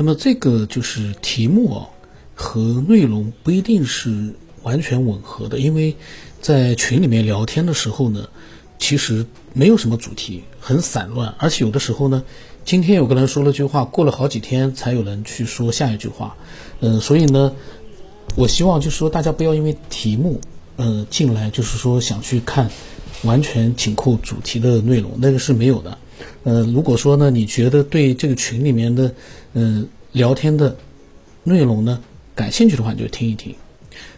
那么这个就是题目啊和内容不一定是完全吻合的，因为在群里面聊天的时候呢，其实没有什么主题，很散乱，而且有的时候呢，今天有个人说了句话，过了好几天才有人去说下一句话，嗯，所以呢，我希望就是说大家不要因为题目，呃，进来就是说想去看完全紧扣主题的内容，那个是没有的。呃，如果说呢，你觉得对这个群里面的，嗯，聊天的内容呢感兴趣的话，你就听一听。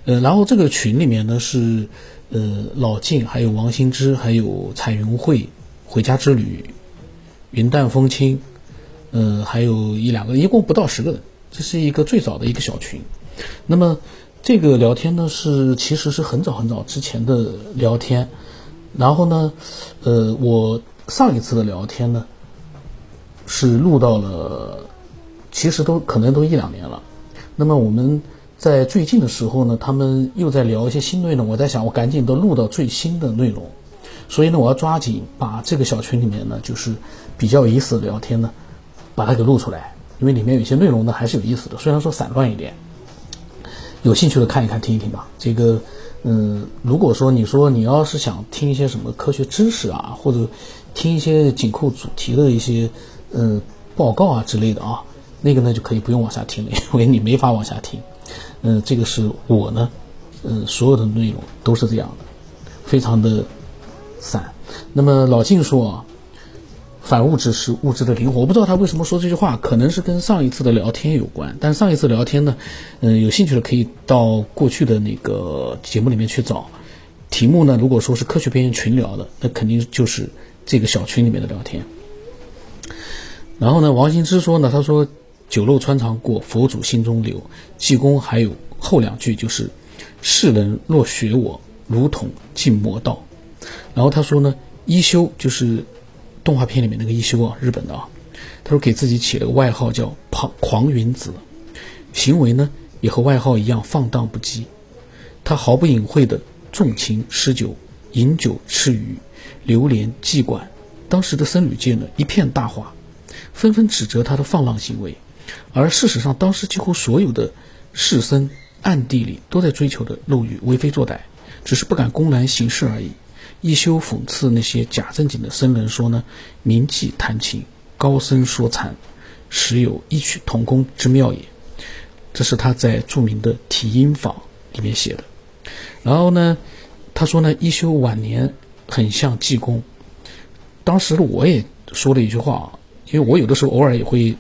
呃，然后这个群里面呢是，呃，老静，还有王新之，还有彩云会、回家之旅、云淡风轻，呃，还有一两个，一共不到十个人。这是一个最早的一个小群。那么这个聊天呢是其实是很早很早之前的聊天。然后呢，呃，我。上一次的聊天呢，是录到了，其实都可能都一两年了。那么我们在最近的时候呢，他们又在聊一些新内容。我在想，我赶紧都录到最新的内容。所以呢，我要抓紧把这个小群里面呢，就是比较有意思的聊天呢，把它给录出来。因为里面有些内容呢还是有意思的，虽然说散乱一点。有兴趣的看一看，听一听吧。这个，嗯，如果说你说你要是想听一些什么科学知识啊，或者听一些紧扣主题的一些，呃，报告啊之类的啊，那个呢就可以不用往下听了，因为你没法往下听。嗯，这个是我呢，嗯，所有的内容都是这样的，非常的散。那么老晋说啊，反物质是物质的灵魂，我不知道他为什么说这句话，可能是跟上一次的聊天有关。但上一次聊天呢，嗯，有兴趣的可以到过去的那个节目里面去找。题目呢，如果说是科学边缘群聊的，那肯定就是。这个小群里面的聊天，然后呢，王羲之说呢，他说“酒肉穿肠过，佛祖心中留”。济公还有后两句就是“世人若学我，如同进魔道”。然后他说呢，一休就是动画片里面那个一休啊，日本的啊，他说给自己起了个外号叫“狂狂云子”，行为呢也和外号一样放荡不羁，他毫不隐晦的纵情诗酒，饮酒吃鱼。流连妓馆，当时的僧侣界呢一片大哗，纷纷指责他的放浪行为。而事实上，当时几乎所有的士僧暗地里都在追求的漏欲，为非作歹，只是不敢公然行事而已。一休讽刺那些假正经的僧人说呢：“名妓弹琴，高僧说禅，实有异曲同工之妙也。”这是他在著名的《体音坊》里面写的。然后呢，他说呢，一休晚年。很像济公，当时我也说了一句话啊，因为我有的时候偶尔也会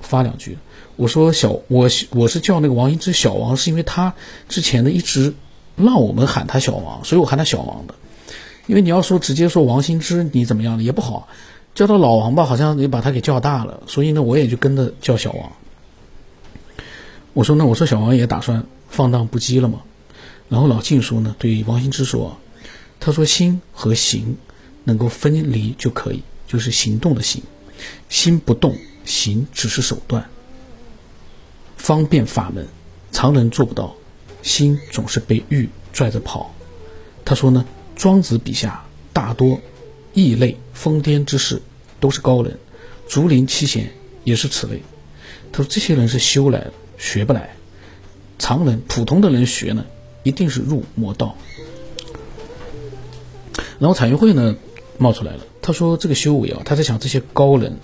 发两句。我说小我我是叫那个王羲之小王，是因为他之前呢一直让我们喊他小王，所以我喊他小王的。因为你要说直接说王羲之你怎么样了也不好，叫他老王吧，好像也把他给叫大了，所以呢我也就跟着叫小王。我说那我说小王也打算放荡不羁了嘛，然后老晋说呢对王羲之说。他说：“心和行能够分离就可以，就是行动的行，心不动，行只是手段。方便法门，常人做不到，心总是被欲拽着跑。”他说呢，庄子笔下大多异类疯癫之士都是高人，竹林七贤也是此类。他说这些人是修来的，学不来。常人普通的人学呢，一定是入魔道。然后彩云会呢，冒出来了。他说：“这个修为啊，他在想这些高人，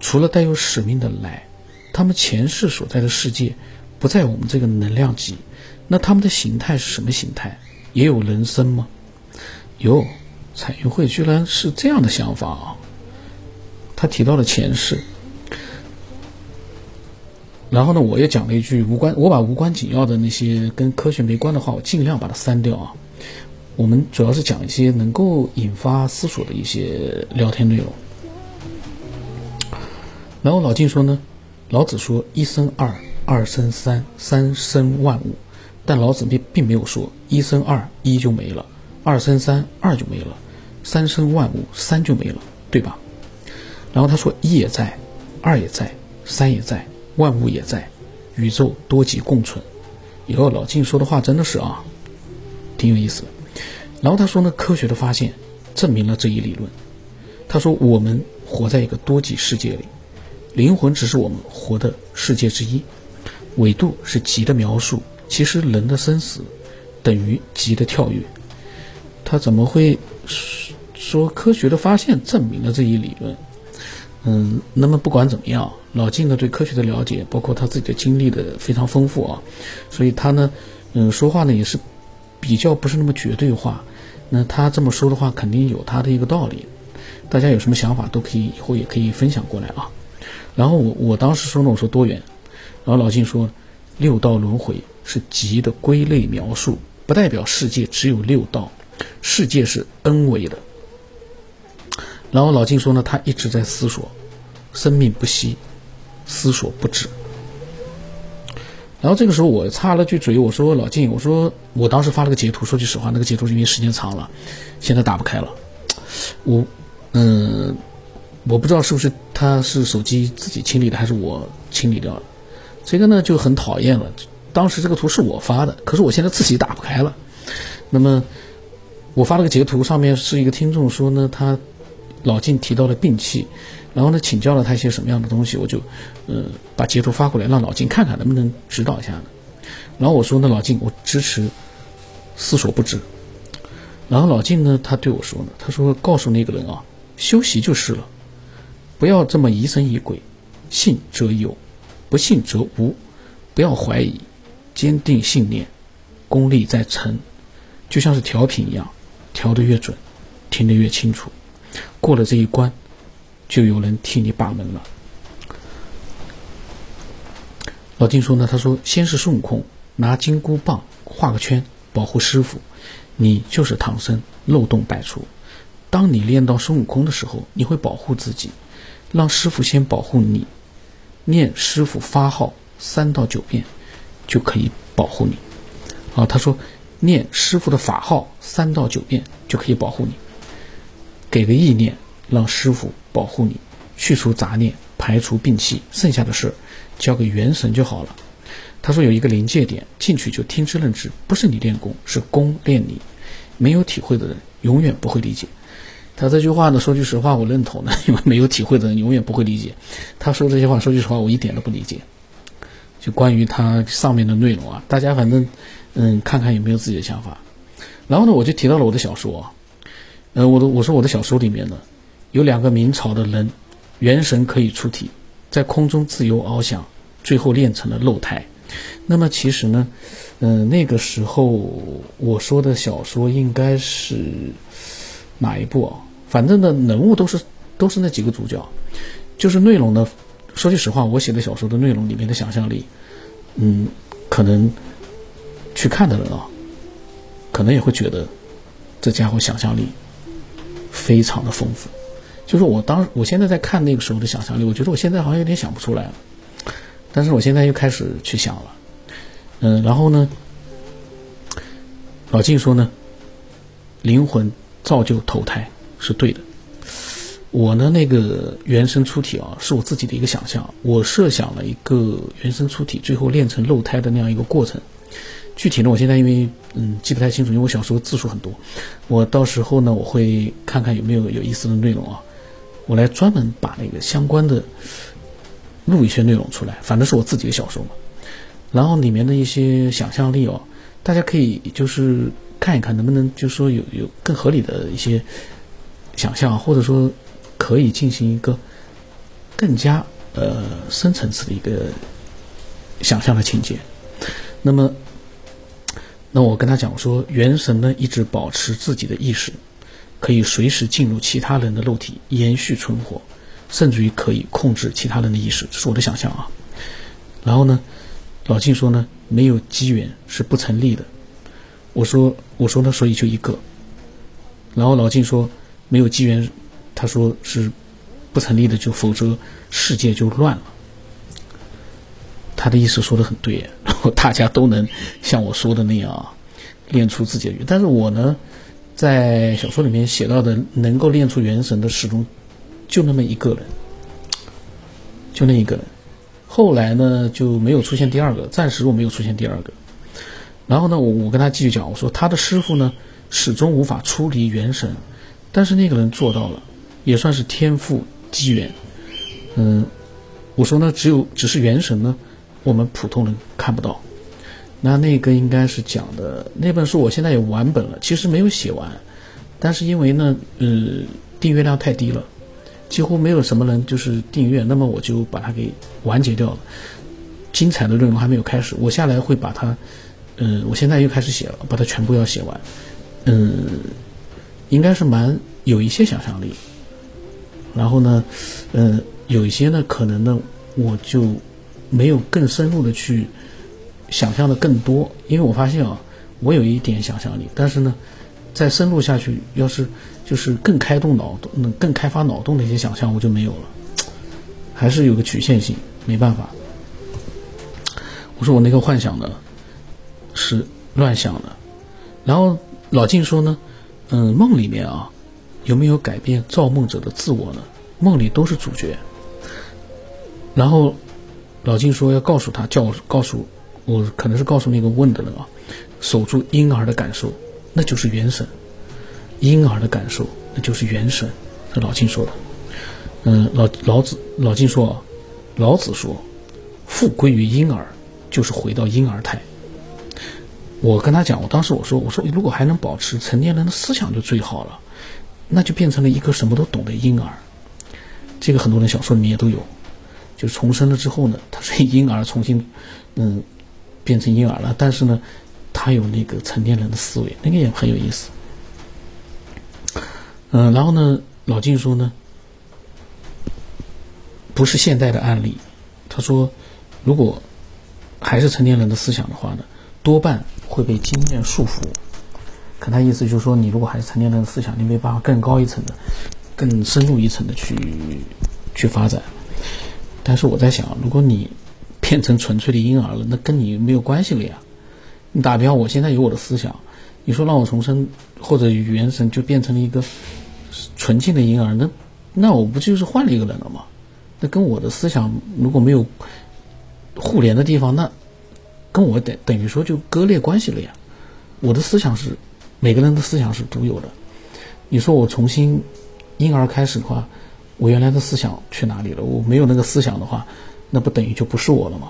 除了带有使命的来，他们前世所在的世界不在我们这个能量级，那他们的形态是什么形态？也有人生吗？”哟，彩云会居然是这样的想法啊！他提到了前世，然后呢，我也讲了一句无关，我把无关紧要的那些跟科学没关的话，我尽量把它删掉啊。我们主要是讲一些能够引发思索的一些聊天内容。然后老晋说呢，老子说一生二，二生三，三生万物。但老子并并没有说一生二，一就没了；二生三，二就没了；三生万物，三就没了，对吧？然后他说一也在，二也在，三也在，万物也在，宇宙多极共存。以后老晋说的话真的是啊，挺有意思的。然后他说呢，科学的发现证明了这一理论。他说，我们活在一个多极世界里，灵魂只是我们活的世界之一，纬度是极的描述。其实人的生死等于极的跳跃。他怎么会说科学的发现证明了这一理论？嗯，那么不管怎么样，老晋呢对科学的了解，包括他自己的经历的非常丰富啊，所以他呢，嗯，说话呢也是比较不是那么绝对化。那他这么说的话，肯定有他的一个道理。大家有什么想法都可以以后也可以分享过来啊。然后我我当时说呢，我说多远？然后老静说，六道轮回是极的归类描述，不代表世界只有六道，世界是 n 维的。然后老静说呢，他一直在思索，生命不息，思索不止。然后这个时候我插了句嘴，我说老晋，我说我当时发了个截图，说句实话，那个截图是因为时间长了，现在打不开了。我，嗯，我不知道是不是他是手机自己清理的，还是我清理掉了。这个呢就很讨厌了。当时这个图是我发的，可是我现在自己打不开了。那么我发了个截图，上面是一个听众说呢，他。老晋提到了病气，然后呢，请教了他一些什么样的东西，我就，呃，把截图发过来，让老晋看看能不能指导一下呢。然后我说呢，老晋，我支持思索不止。然后老晋呢，他对我说呢，他说告诉那个人啊，休息就是了，不要这么疑神疑鬼，信则有，不信则无，不要怀疑，坚定信念，功力在成，就像是调频一样，调得越准，听得越清楚。过了这一关，就有人替你把门了。老金说呢，他说先是孙悟空拿金箍棒画个圈保护师傅，你就是唐僧漏洞百出。当你练到孙悟空的时候，你会保护自己，让师傅先保护你，念师傅发号三到九遍就可以保护你。啊，他说念师傅的法号三到九遍就可以保护你。给个意念，让师傅保护你，去除杂念，排除病气，剩下的事交给元神就好了。他说有一个临界点，进去就听之任之，不是你练功，是功练你。没有体会的人永远不会理解。他这句话呢，说句实话，我认同的，因为没有体会的人永远不会理解。他说这些话，说句实话，我一点都不理解。就关于他上面的内容啊，大家反正嗯，看看有没有自己的想法。然后呢，我就提到了我的小说。呃，我的我说我的小说里面呢，有两个明朝的人，元神可以出体，在空中自由翱翔，最后练成了肉胎。那么其实呢，嗯，那个时候我说的小说应该是哪一部啊？反正呢，人物都是都是那几个主角，就是内容呢。说句实话，我写的小说的内容里面的想象力，嗯，可能去看的人啊，可能也会觉得这家伙想象力。非常的丰富，就是我当我现在在看那个时候的想象力，我觉得我现在好像有点想不出来了，但是我现在又开始去想了，嗯，然后呢，老静说呢，灵魂造就投胎是对的，我呢那个原生出体啊，是我自己的一个想象，我设想了一个原生出体最后练成肉胎的那样一个过程。具体呢，我现在因为嗯记不太清楚，因为我小时候字数很多，我到时候呢我会看看有没有有意思的内容啊，我来专门把那个相关的录一些内容出来，反正是我自己的小说嘛。然后里面的一些想象力哦，大家可以就是看一看能不能就是说有有更合理的一些想象，或者说可以进行一个更加呃深层次的一个想象的情节，那么。那我跟他讲说，元神呢一直保持自己的意识，可以随时进入其他人的肉体，延续存活，甚至于可以控制其他人的意识，这是我的想象啊。然后呢，老晋说呢，没有机缘是不成立的。我说我说呢，所以就一个。然后老晋说，没有机缘，他说是不成立的，就否则世界就乱了。他的意思说的很对，然后大家都能像我说的那样，练出自己的。但是我呢，在小说里面写到的能够练出元神的始终就那么一个人，就那一个人。后来呢就没有出现第二个，暂时我没有出现第二个。然后呢，我我跟他继续讲，我说他的师傅呢始终无法出离元神，但是那个人做到了，也算是天赋机缘。嗯。我说呢，只有只是元神呢，我们普通人看不到。那那个应该是讲的那本书，我现在有完本了，其实没有写完，但是因为呢，呃，订阅量太低了，几乎没有什么人就是订阅，那么我就把它给完结掉了。精彩的内容还没有开始，我下来会把它，嗯，我现在又开始写了，把它全部要写完，嗯，应该是蛮有一些想象力。然后呢，嗯，有一些呢，可能呢，我就没有更深入的去。想象的更多，因为我发现啊，我有一点想象力，但是呢，再深入下去，要是就是更开动脑洞、更开发脑洞的一些想象，我就没有了，还是有个局限性，没办法。我说我那个幻想呢，是乱想的。然后老静说呢，嗯，梦里面啊，有没有改变造梦者的自我呢？梦里都是主角。然后老金说要告诉他，叫我告诉。我可能是告诉那个问的人啊，守住婴儿的感受，那就是元神。婴儿的感受，那就是元神。这老金说的。嗯，老老子老金说，老子说，复归于婴儿，就是回到婴儿态。我跟他讲，我当时我说，我说如果还能保持成年人的思想就最好了，那就变成了一个什么都懂的婴儿。这个很多人小说里面也都有，就重生了之后呢，他是婴儿重新，嗯。变成婴儿了，但是呢，他有那个成年人的思维，那个也很有意思。嗯，然后呢，老静说呢，不是现代的案例。他说，如果还是成年人的思想的话呢，多半会被经验束缚。可他意思就是说，你如果还是成年人的思想，你没办法更高一层的、更深入一层的去去发展。但是我在想，如果你变成纯粹的婴儿了，那跟你没有关系了呀。你打比方，我现在有我的思想，你说让我重生或者元神就变成了一个纯净的婴儿，那那我不就是换了一个人了吗？那跟我的思想如果没有互联的地方，那跟我等等于说就割裂关系了呀。我的思想是每个人的思想是独有的。你说我重新婴儿开始的话，我原来的思想去哪里了？我没有那个思想的话。那不等于就不是我了吗？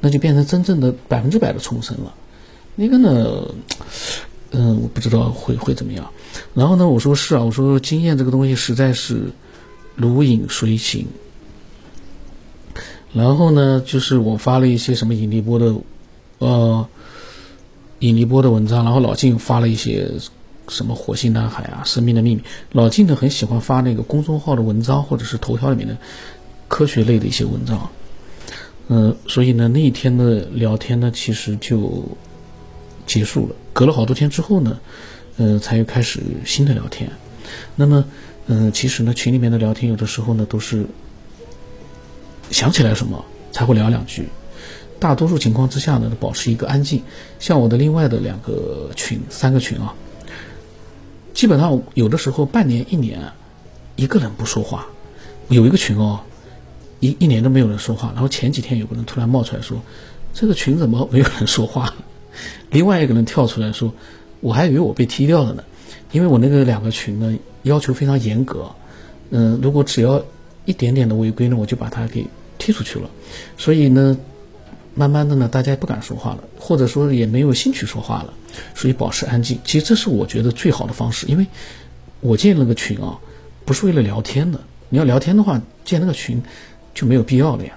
那就变成真正的百分之百的重生了。那个呢，嗯，我不知道会会怎么样。然后呢，我说是啊，我说经验这个东西实在是如影随形。然后呢，就是我发了一些什么引力波的，呃，引力波的文章。然后老静发了一些什么火星男孩啊、生命的秘密。老静呢很喜欢发那个公众号的文章或者是头条里面的。科学类的一些文章，嗯，所以呢，那一天的聊天呢，其实就结束了。隔了好多天之后呢，呃，才又开始新的聊天。那么，嗯，其实呢，群里面的聊天有的时候呢，都是想起来什么才会聊两句。大多数情况之下呢，保持一个安静。像我的另外的两个群，三个群啊，基本上有的时候半年、一年，一个人不说话。有一个群哦。一一年都没有人说话，然后前几天有个人突然冒出来说：“这个群怎么没有人说话？” 另外一个人跳出来说：“我还以为我被踢掉了呢，因为我那个两个群呢要求非常严格，嗯，如果只要一点点的违规呢，我就把他给踢出去了。所以呢，慢慢的呢，大家也不敢说话了，或者说也没有兴趣说话了，所以保持安静。其实这是我觉得最好的方式，因为我建那个群啊，不是为了聊天的。你要聊天的话，建那个群。”就没有必要了呀，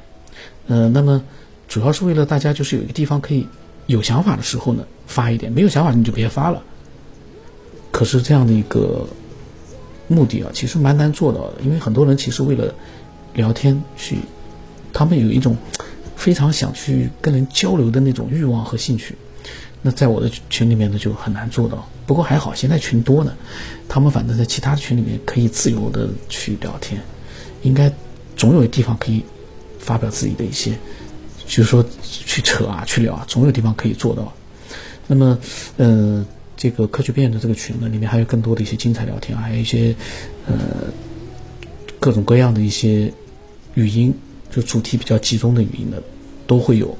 呃，那么主要是为了大家就是有一个地方可以有想法的时候呢发一点，没有想法你就别发了。可是这样的一个目的啊，其实蛮难做到的，因为很多人其实为了聊天去，他们有一种非常想去跟人交流的那种欲望和兴趣，那在我的群里面呢就很难做到。不过还好，现在群多呢，他们反正在其他群里面可以自由的去聊天，应该。总有地方可以发表自己的一些，就是说去扯啊，去聊啊，总有地方可以做到。那么，呃，这个科学变的这个群呢，里面还有更多的一些精彩聊天，还有一些呃各种各样的一些语音，就主题比较集中的语音的都会有。